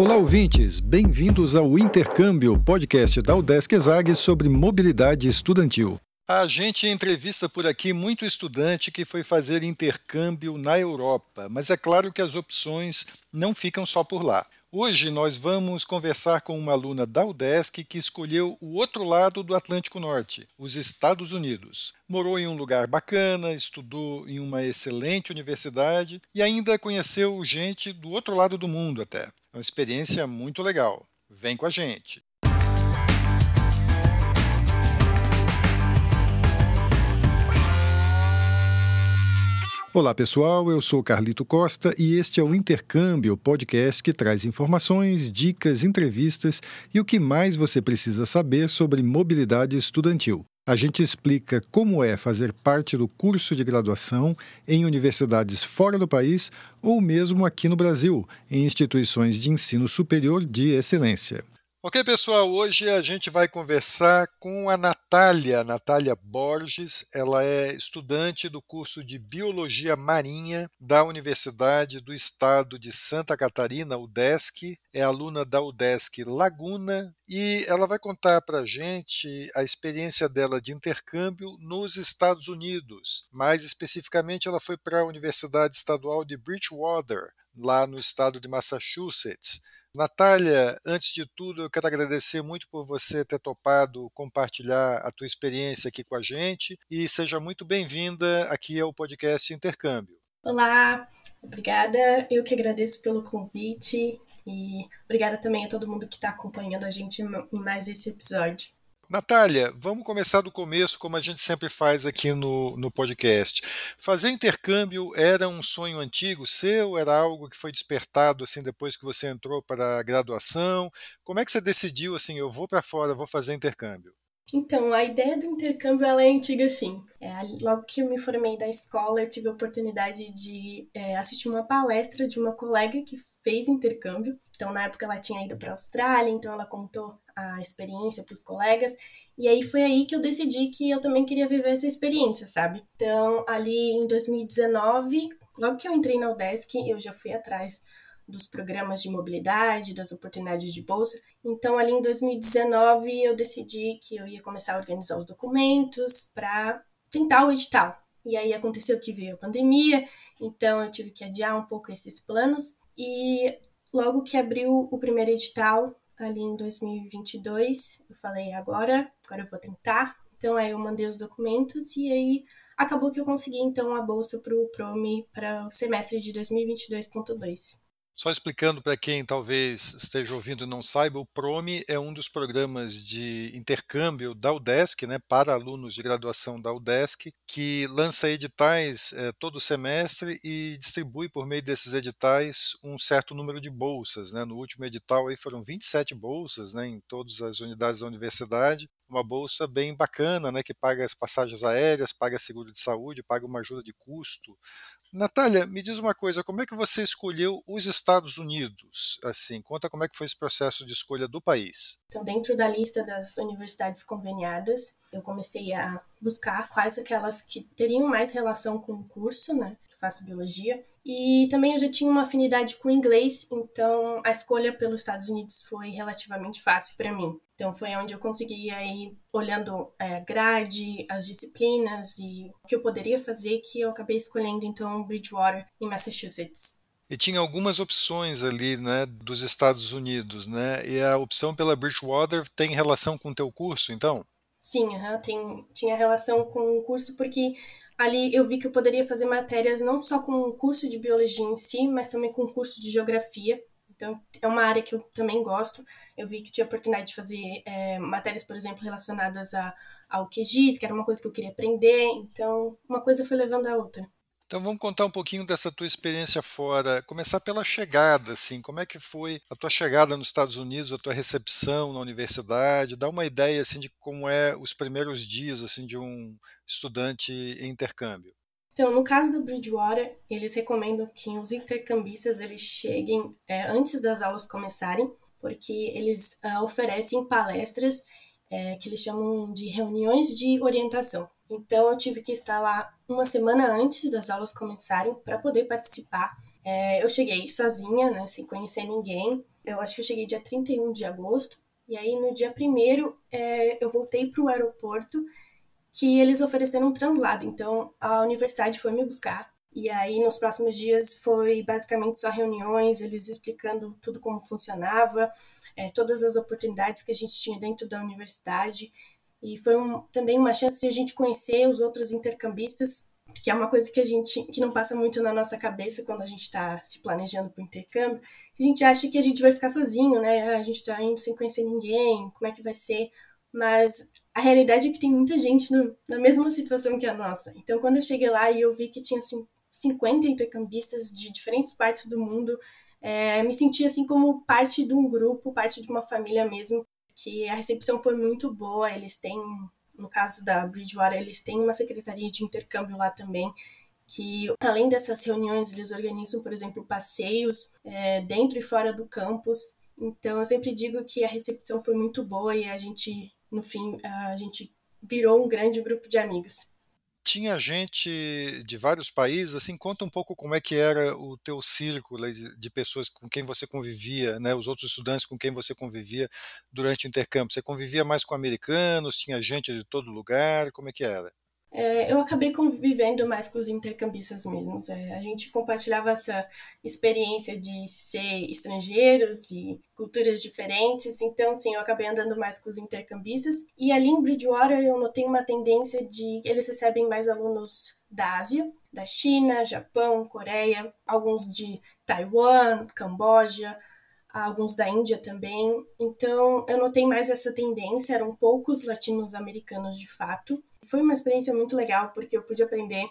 Olá, ouvintes! Bem-vindos ao Intercâmbio, podcast da UDESC ESAG sobre mobilidade estudantil. A gente entrevista por aqui muito estudante que foi fazer intercâmbio na Europa, mas é claro que as opções não ficam só por lá. Hoje nós vamos conversar com uma aluna da UDESC que escolheu o outro lado do Atlântico Norte, os Estados Unidos. Morou em um lugar bacana, estudou em uma excelente universidade e ainda conheceu gente do outro lado do mundo até. É uma experiência muito legal. Vem com a gente. Olá pessoal, eu sou Carlito Costa e este é o Intercâmbio, podcast que traz informações, dicas, entrevistas e o que mais você precisa saber sobre mobilidade estudantil. A gente explica como é fazer parte do curso de graduação em universidades fora do país ou mesmo aqui no Brasil, em instituições de ensino superior de excelência. Ok, pessoal, hoje a gente vai conversar com a Natália, Natália Borges. Ela é estudante do curso de Biologia Marinha da Universidade do Estado de Santa Catarina, UDESC. É aluna da UDESC Laguna e ela vai contar para a gente a experiência dela de intercâmbio nos Estados Unidos. Mais especificamente, ela foi para a Universidade Estadual de Bridgewater, lá no estado de Massachusetts Natália, antes de tudo, eu quero agradecer muito por você ter topado compartilhar a tua experiência aqui com a gente e seja muito bem-vinda aqui ao podcast Intercâmbio. Olá, obrigada. Eu que agradeço pelo convite e obrigada também a todo mundo que está acompanhando a gente em mais esse episódio. Natália, vamos começar do começo, como a gente sempre faz aqui no, no podcast. Fazer intercâmbio era um sonho antigo seu? Era algo que foi despertado assim depois que você entrou para a graduação? Como é que você decidiu assim, eu vou para fora, vou fazer intercâmbio? Então, a ideia do intercâmbio ela é antiga sim. É, logo que eu me formei da escola, eu tive a oportunidade de é, assistir uma palestra de uma colega que fez intercâmbio. Então, na época, ela tinha ido para a Austrália, então ela contou a experiência para os colegas. E aí foi aí que eu decidi que eu também queria viver essa experiência, sabe? Então, ali em 2019, logo que eu entrei na UDESC, eu já fui atrás dos programas de mobilidade, das oportunidades de bolsa. Então, ali em 2019, eu decidi que eu ia começar a organizar os documentos para tentar o edital. E aí aconteceu que veio a pandemia, então eu tive que adiar um pouco esses planos. E logo que abriu o primeiro edital, ali em 2022, eu falei agora, agora eu vou tentar. Então aí eu mandei os documentos e aí acabou que eu consegui então a bolsa para o Promi para o semestre de 2022.2. Só explicando para quem talvez esteja ouvindo e não saiba, o PROME é um dos programas de intercâmbio da UDESC, né, para alunos de graduação da UDESC, que lança editais é, todo semestre e distribui por meio desses editais um certo número de bolsas. Né? No último edital aí foram 27 bolsas né, em todas as unidades da universidade, uma bolsa bem bacana, né, que paga as passagens aéreas, paga seguro de saúde, paga uma ajuda de custo Natália, me diz uma coisa, como é que você escolheu os Estados Unidos? Assim, conta como é que foi esse processo de escolha do país. Então, dentro da lista das universidades conveniadas, eu comecei a buscar quais aquelas que teriam mais relação com o curso, né? faço biologia. E também eu já tinha uma afinidade com inglês, então a escolha pelos Estados Unidos foi relativamente fácil para mim. Então foi onde eu consegui aí olhando é, grade, as disciplinas e o que eu poderia fazer que eu acabei escolhendo então Bridgewater em Massachusetts. E tinha algumas opções ali, né, dos Estados Unidos, né? E a opção pela Bridgewater tem relação com o teu curso, então? Sim, uhum, tem, tinha relação com o curso porque ali eu vi que eu poderia fazer matérias não só com o curso de biologia em si, mas também com o curso de geografia. Então, é uma área que eu também gosto. Eu vi que tinha oportunidade de fazer é, matérias, por exemplo, relacionadas a, ao QGIS, que era uma coisa que eu queria aprender. Então, uma coisa foi levando a outra. Então vamos contar um pouquinho dessa tua experiência fora. Começar pela chegada, assim, como é que foi a tua chegada nos Estados Unidos, a tua recepção na universidade? Dá uma ideia assim de como é os primeiros dias assim de um estudante em intercâmbio. Então, no caso do Bridgewater, eles recomendam que os intercambistas eles cheguem é, antes das aulas começarem, porque eles uh, oferecem palestras é, que eles chamam de reuniões de orientação. Então eu tive que estar lá uma semana antes das aulas começarem para poder participar. É, eu cheguei sozinha, né, sem conhecer ninguém, Eu acho que eu cheguei dia 31 de agosto. E aí, no dia 1 é, eu voltei para o aeroporto que eles ofereceram um translado. Então, a universidade foi me buscar. E aí, nos próximos dias, foi basicamente só reuniões, eles explicando tudo como funcionava, é, todas as oportunidades que a gente tinha dentro da universidade. E foi um, também uma chance de a gente conhecer os outros intercambistas, que é uma coisa que a gente que não passa muito na nossa cabeça quando a gente está se planejando para o intercâmbio. A gente acha que a gente vai ficar sozinho, né? A gente está indo sem conhecer ninguém, como é que vai ser? Mas a realidade é que tem muita gente no, na mesma situação que a nossa. Então, quando eu cheguei lá e eu vi que tinha assim, 50 intercambistas de diferentes partes do mundo, é, me senti assim como parte de um grupo, parte de uma família mesmo, que a recepção foi muito boa. Eles têm, no caso da Bridgewater, eles têm uma secretaria de intercâmbio lá também, que além dessas reuniões, eles organizam, por exemplo, passeios é, dentro e fora do campus. Então, eu sempre digo que a recepção foi muito boa e a gente, no fim, a gente virou um grande grupo de amigos tinha gente de vários países, assim, conta um pouco como é que era o teu círculo de pessoas com quem você convivia, né, os outros estudantes com quem você convivia durante o intercâmbio. Você convivia mais com americanos, tinha gente de todo lugar, como é que era? É, eu acabei convivendo mais com os intercambistas mesmos. É, a gente compartilhava essa experiência de ser estrangeiros e culturas diferentes. Então, sim, eu acabei andando mais com os intercambistas. E ali em Bridgewater eu notei uma tendência de eles recebem mais alunos da Ásia, da China, Japão, Coreia, alguns de Taiwan, Camboja, alguns da Índia também. Então, eu notei mais essa tendência, eram poucos latinos americanos de fato foi uma experiência muito legal, porque eu pude aprender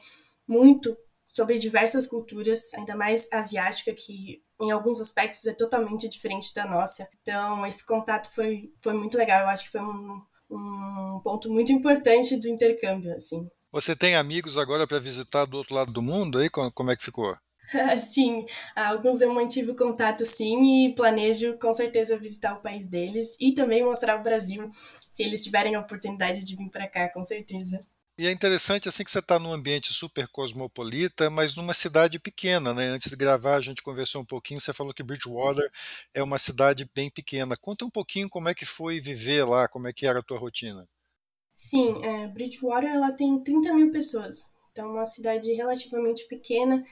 muito sobre diversas culturas, ainda mais asiática, que em alguns aspectos é totalmente diferente da nossa. Então, esse contato foi, foi muito legal. Eu acho que foi um, um ponto muito importante do intercâmbio, assim. Você tem amigos agora para visitar do outro lado do mundo aí? Como é que ficou? sim, alguns eu mantive contato sim e planejo com certeza visitar o país deles e também mostrar o Brasil se eles tiverem a oportunidade de vir para cá, com certeza. E é interessante assim que você está num ambiente super cosmopolita, mas numa cidade pequena, né? Antes de gravar a gente conversou um pouquinho, você falou que Bridgewater é uma cidade bem pequena. Conta um pouquinho como é que foi viver lá, como é que era a tua rotina. Sim, é, Bridgewater ela tem 30 mil pessoas, então é uma cidade relativamente pequena.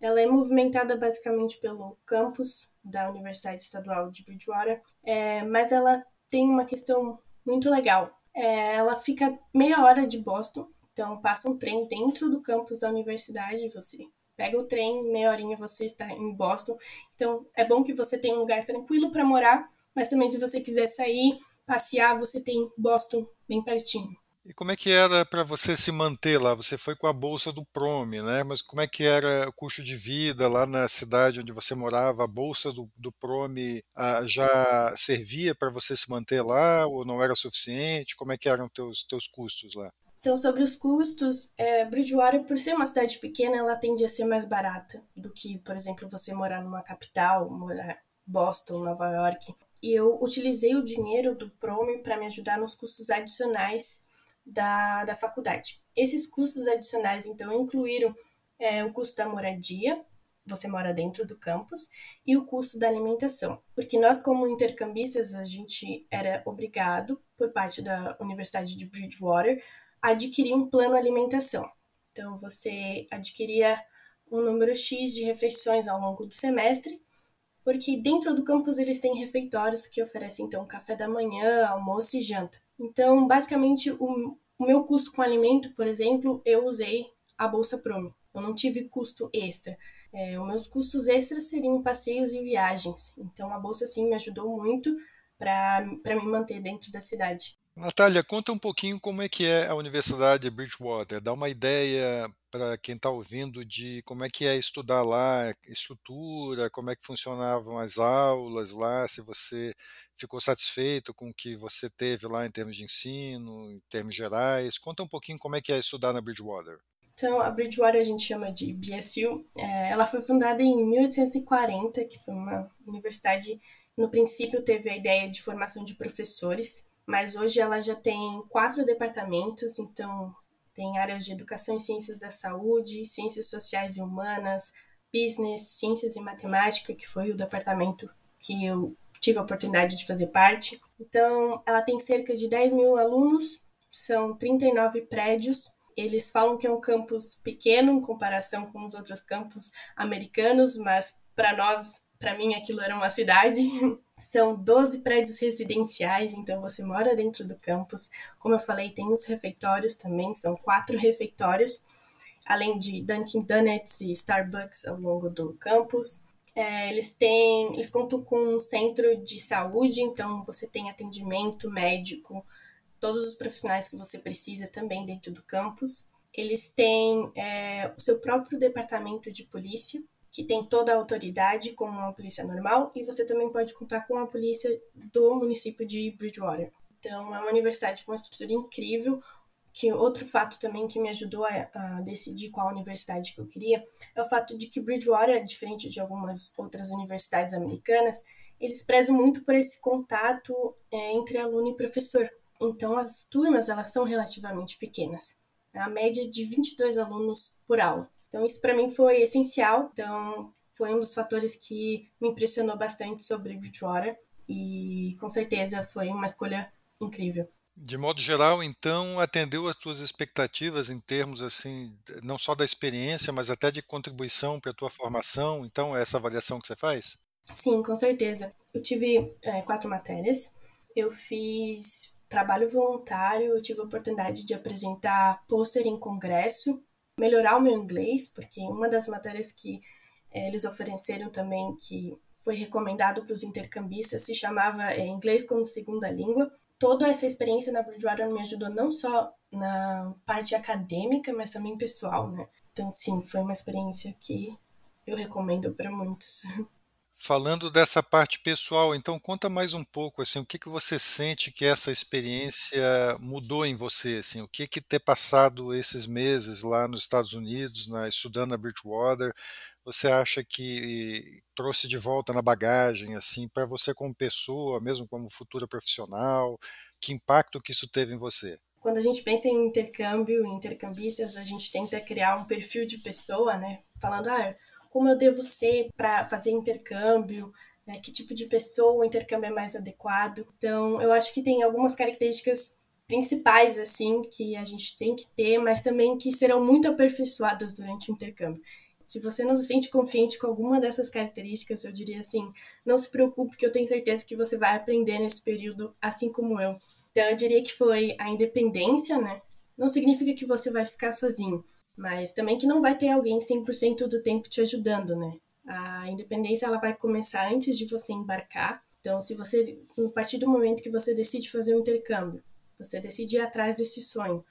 Ela é movimentada basicamente pelo campus da Universidade Estadual de Bridgewater, é, mas ela tem uma questão muito legal. É, ela fica meia hora de Boston, então passa um trem dentro do campus da universidade, você pega o trem, meia horinha você está em Boston. Então é bom que você tenha um lugar tranquilo para morar, mas também se você quiser sair, passear, você tem Boston bem pertinho. E como é que era para você se manter lá? Você foi com a bolsa do Prome, né? Mas como é que era o custo de vida lá na cidade onde você morava? A bolsa do, do Prome já servia para você se manter lá ou não era suficiente? Como é que eram teus teus custos lá? Então, sobre os custos, é, Bridgewater, por ser uma cidade pequena, ela tende a ser mais barata do que, por exemplo, você morar numa capital, morar Boston, Nova York. E eu utilizei o dinheiro do Prome para me ajudar nos custos adicionais da, da faculdade. Esses custos adicionais, então, incluíram é, o custo da moradia, você mora dentro do campus, e o custo da alimentação. Porque nós, como intercambistas, a gente era obrigado, por parte da Universidade de Bridgewater, a adquirir um plano alimentação. Então, você adquiria um número X de refeições ao longo do semestre, porque dentro do campus eles têm refeitórios que oferecem, então, café da manhã, almoço e janta. Então, basicamente, o, o meu custo com alimento, por exemplo, eu usei a Bolsa Promo. Eu não tive custo extra. É, os meus custos extras seriam passeios e viagens. Então, a Bolsa, sim, me ajudou muito para me manter dentro da cidade. Natália, conta um pouquinho como é que é a Universidade Bridgewater. Dá uma ideia para quem está ouvindo de como é que é estudar lá, estrutura, como é que funcionavam as aulas lá, se você ficou satisfeito com o que você teve lá em termos de ensino, em termos gerais. Conta um pouquinho como é que é estudar na Bridgewater. Então, a Bridgewater a gente chama de BSU. É, ela foi fundada em 1840, que foi uma universidade, no princípio teve a ideia de formação de professores, mas hoje ela já tem quatro departamentos, então tem áreas de educação e ciências da saúde, ciências sociais e humanas, business, ciências e matemática, que foi o departamento que eu tive a oportunidade de fazer parte. Então, ela tem cerca de 10 mil alunos, são 39 prédios. Eles falam que é um campus pequeno em comparação com os outros campos americanos, mas para nós, para mim, aquilo era uma cidade. São 12 prédios residenciais, então você mora dentro do campus. Como eu falei, tem os refeitórios também, são quatro refeitórios, além de Dunkin' Donuts e Starbucks ao longo do campus. É, eles têm, eles contam com um centro de saúde, então você tem atendimento médico, todos os profissionais que você precisa também dentro do campus. Eles têm é, o seu próprio departamento de polícia, que tem toda a autoridade como uma polícia normal, e você também pode contar com a polícia do município de Bridgewater. Então, é uma universidade com uma estrutura incrível. Que outro fato também que me ajudou a, a decidir qual universidade que eu queria é o fato de que Bridgewater, diferente de algumas outras universidades americanas, eles prezam muito por esse contato é, entre aluno e professor. Então, as turmas elas são relativamente pequenas. A média é de 22 alunos por aula. Então, isso para mim foi essencial. Então, foi um dos fatores que me impressionou bastante sobre Bridgewater e com certeza foi uma escolha incrível. De modo geral, então, atendeu às tuas expectativas em termos assim, não só da experiência, mas até de contribuição para a tua formação. Então, é essa avaliação que você faz? Sim, com certeza. Eu tive é, quatro matérias. Eu fiz trabalho voluntário, eu tive a oportunidade de apresentar pôster em congresso melhorar o meu inglês, porque uma das matérias que é, eles ofereceram também, que foi recomendado para os intercambistas, se chamava é, Inglês como Segunda Língua. Toda essa experiência na Bridgewater me ajudou não só na parte acadêmica, mas também pessoal, né? Então, sim, foi uma experiência que eu recomendo para muitos. Falando dessa parte pessoal, então conta mais um pouco, assim, o que que você sente que essa experiência mudou em você, assim, o que que ter passado esses meses lá nos Estados Unidos, na, estudando na Bridgewater, você acha que trouxe de volta na bagagem, assim, para você como pessoa, mesmo como futura profissional, que impacto que isso teve em você? Quando a gente pensa em intercâmbio, intercambistas, a gente tenta criar um perfil de pessoa, né? Falando, ah, como eu devo ser para fazer intercâmbio, né, que tipo de pessoa o intercâmbio é mais adequado. Então, eu acho que tem algumas características principais assim que a gente tem que ter, mas também que serão muito aperfeiçoadas durante o intercâmbio. Se você não se sente confiante com alguma dessas características, eu diria assim, não se preocupe, que eu tenho certeza que você vai aprender nesse período, assim como eu. Então, eu diria que foi a independência, né? Não significa que você vai ficar sozinho, mas também que não vai ter alguém 100% do tempo te ajudando, né? A independência ela vai começar antes de você embarcar. Então, se você, a partir do momento que você decide fazer um intercâmbio, você decide ir atrás desse sonho,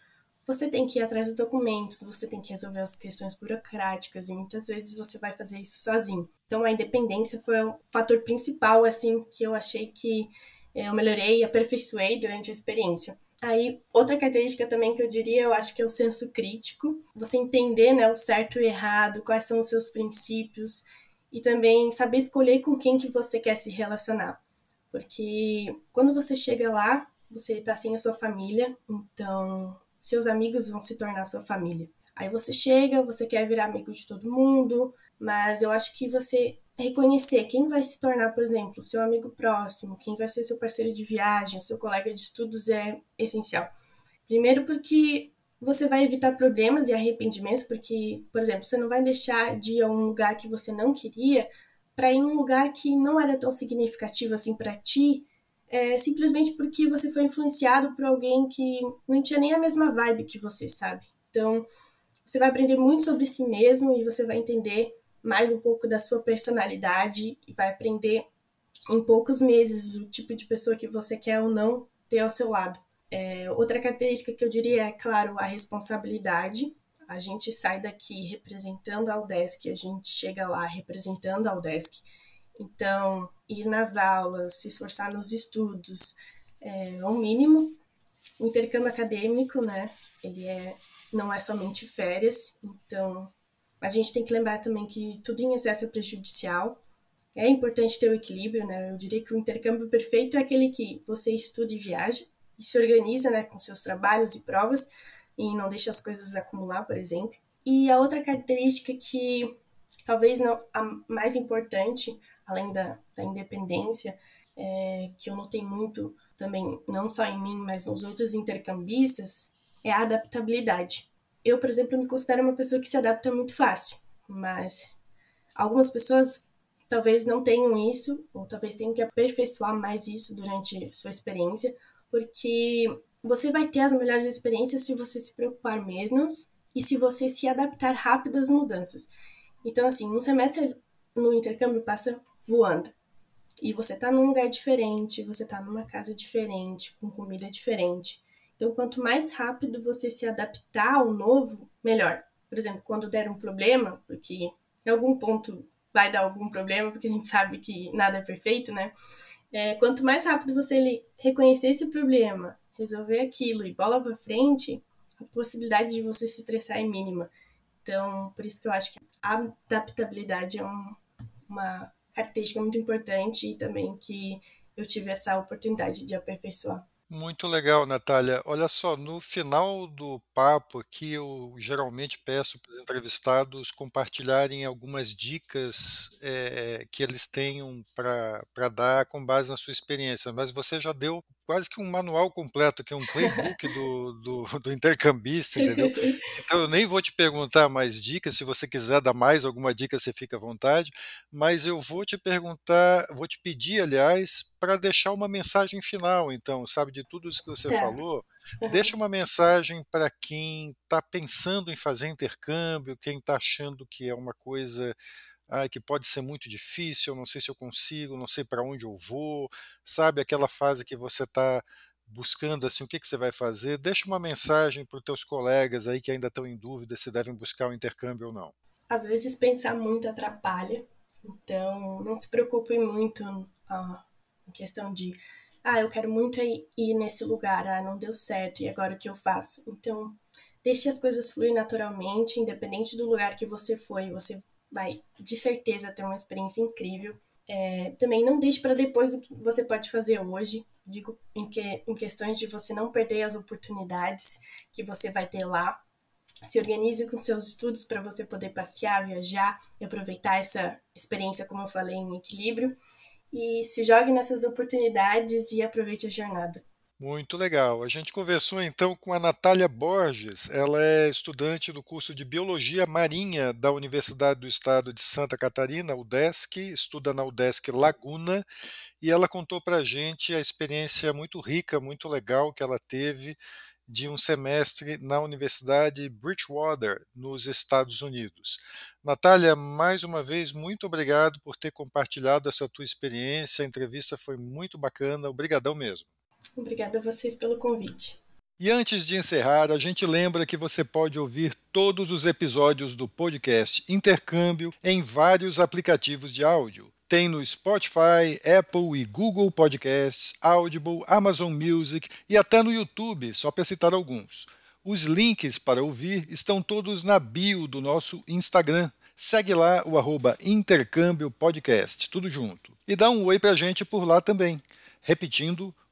você tem que ir atrás dos documentos, você tem que resolver as questões burocráticas e muitas vezes você vai fazer isso sozinho. Então, a independência foi o fator principal, assim, que eu achei que eu melhorei e aperfeiçoei durante a experiência. Aí, outra característica também que eu diria, eu acho que é o senso crítico. Você entender né, o certo e o errado, quais são os seus princípios e também saber escolher com quem que você quer se relacionar. Porque quando você chega lá, você está sem a sua família, então seus amigos vão se tornar sua família. Aí você chega, você quer virar amigo de todo mundo, mas eu acho que você reconhecer quem vai se tornar, por exemplo, seu amigo próximo, quem vai ser seu parceiro de viagem, seu colega de estudos é essencial. Primeiro porque você vai evitar problemas e arrependimentos, porque, por exemplo, você não vai deixar de ir a um lugar que você não queria para ir em um lugar que não era tão significativo assim para ti, é, simplesmente porque você foi influenciado por alguém que não tinha nem a mesma vibe que você, sabe? Então, você vai aprender muito sobre si mesmo e você vai entender mais um pouco da sua personalidade e vai aprender em poucos meses o tipo de pessoa que você quer ou não ter ao seu lado. É, outra característica que eu diria é, claro, a responsabilidade. A gente sai daqui representando a UDESC, a gente chega lá representando a UDESC. Então, ir nas aulas, se esforçar nos estudos, é o mínimo. O intercâmbio acadêmico, né, ele é, não é somente férias, então a gente tem que lembrar também que tudo em excesso é prejudicial. É importante ter o equilíbrio, né? Eu diria que o intercâmbio perfeito é aquele que você estuda e viaja e se organiza, né, com seus trabalhos e provas e não deixa as coisas acumular, por exemplo. E a outra característica que talvez não a mais importante, além da, da independência, é, que eu notei muito também, não só em mim, mas nos outros intercambistas, é a adaptabilidade. Eu, por exemplo, me considero uma pessoa que se adapta muito fácil, mas algumas pessoas talvez não tenham isso, ou talvez tenham que aperfeiçoar mais isso durante sua experiência, porque você vai ter as melhores experiências se você se preocupar menos e se você se adaptar rápido às mudanças. Então, assim, um semestre no intercâmbio passa voando. E você tá num lugar diferente, você tá numa casa diferente, com comida diferente. Então, quanto mais rápido você se adaptar ao novo, melhor. Por exemplo, quando der um problema, porque em algum ponto vai dar algum problema, porque a gente sabe que nada é perfeito, né? É, quanto mais rápido você reconhecer esse problema, resolver aquilo e bola para frente, a possibilidade de você se estressar é mínima. Então, por isso que eu acho que a adaptabilidade é um, uma característica muito importante e também que eu tive essa oportunidade de aperfeiçoar. Muito legal, Natália. Olha só, no final do papo aqui, eu geralmente peço para os entrevistados compartilharem algumas dicas é, que eles tenham para dar com base na sua experiência, mas você já deu quase que um manual completo, que é um playbook do, do, do, intercambista, entendeu? Então eu nem vou te perguntar mais dicas, se você quiser dar mais alguma dica, você fica à vontade, mas eu vou te perguntar, vou te pedir, aliás, para deixar uma mensagem final, então, sabe, de tudo isso que você tá. falou, deixa uma mensagem para quem está pensando em fazer intercâmbio, quem está achando que é uma coisa que pode ser muito difícil, não sei se eu consigo, não sei para onde eu vou, sabe aquela fase que você está buscando assim o que, que você vai fazer, deixa uma mensagem para os teus colegas aí que ainda estão em dúvida se devem buscar o um intercâmbio ou não. Às vezes pensar muito atrapalha, então não se preocupe muito ah, em questão de ah, eu quero muito ir nesse lugar, ah, não deu certo, e agora o que eu faço? Então, deixe as coisas fluir naturalmente, independente do lugar que você foi, você vai de certeza ter uma experiência incrível. É, também não deixe para depois o que você pode fazer hoje. Digo em, que, em questões de você não perder as oportunidades que você vai ter lá. Se organize com seus estudos para você poder passear, viajar e aproveitar essa experiência, como eu falei, em equilíbrio. E se jogue nessas oportunidades e aproveite a jornada. Muito legal. A gente conversou então com a Natália Borges. Ela é estudante do curso de Biologia Marinha da Universidade do Estado de Santa Catarina, UDESC, estuda na UDESC Laguna, e ela contou para a gente a experiência muito rica, muito legal que ela teve de um semestre na Universidade Bridgewater, nos Estados Unidos. Natália, mais uma vez, muito obrigado por ter compartilhado essa tua experiência. A entrevista foi muito bacana. Obrigadão mesmo. Obrigada a vocês pelo convite. E antes de encerrar, a gente lembra que você pode ouvir todos os episódios do podcast Intercâmbio em vários aplicativos de áudio. Tem no Spotify, Apple e Google Podcasts, Audible, Amazon Music e até no YouTube, só para citar alguns. Os links para ouvir estão todos na bio do nosso Instagram. Segue lá o arroba Intercâmbio Podcast, tudo junto. E dá um oi para a gente por lá também. Repetindo,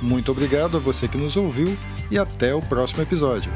Muito obrigado a você que nos ouviu e até o próximo episódio.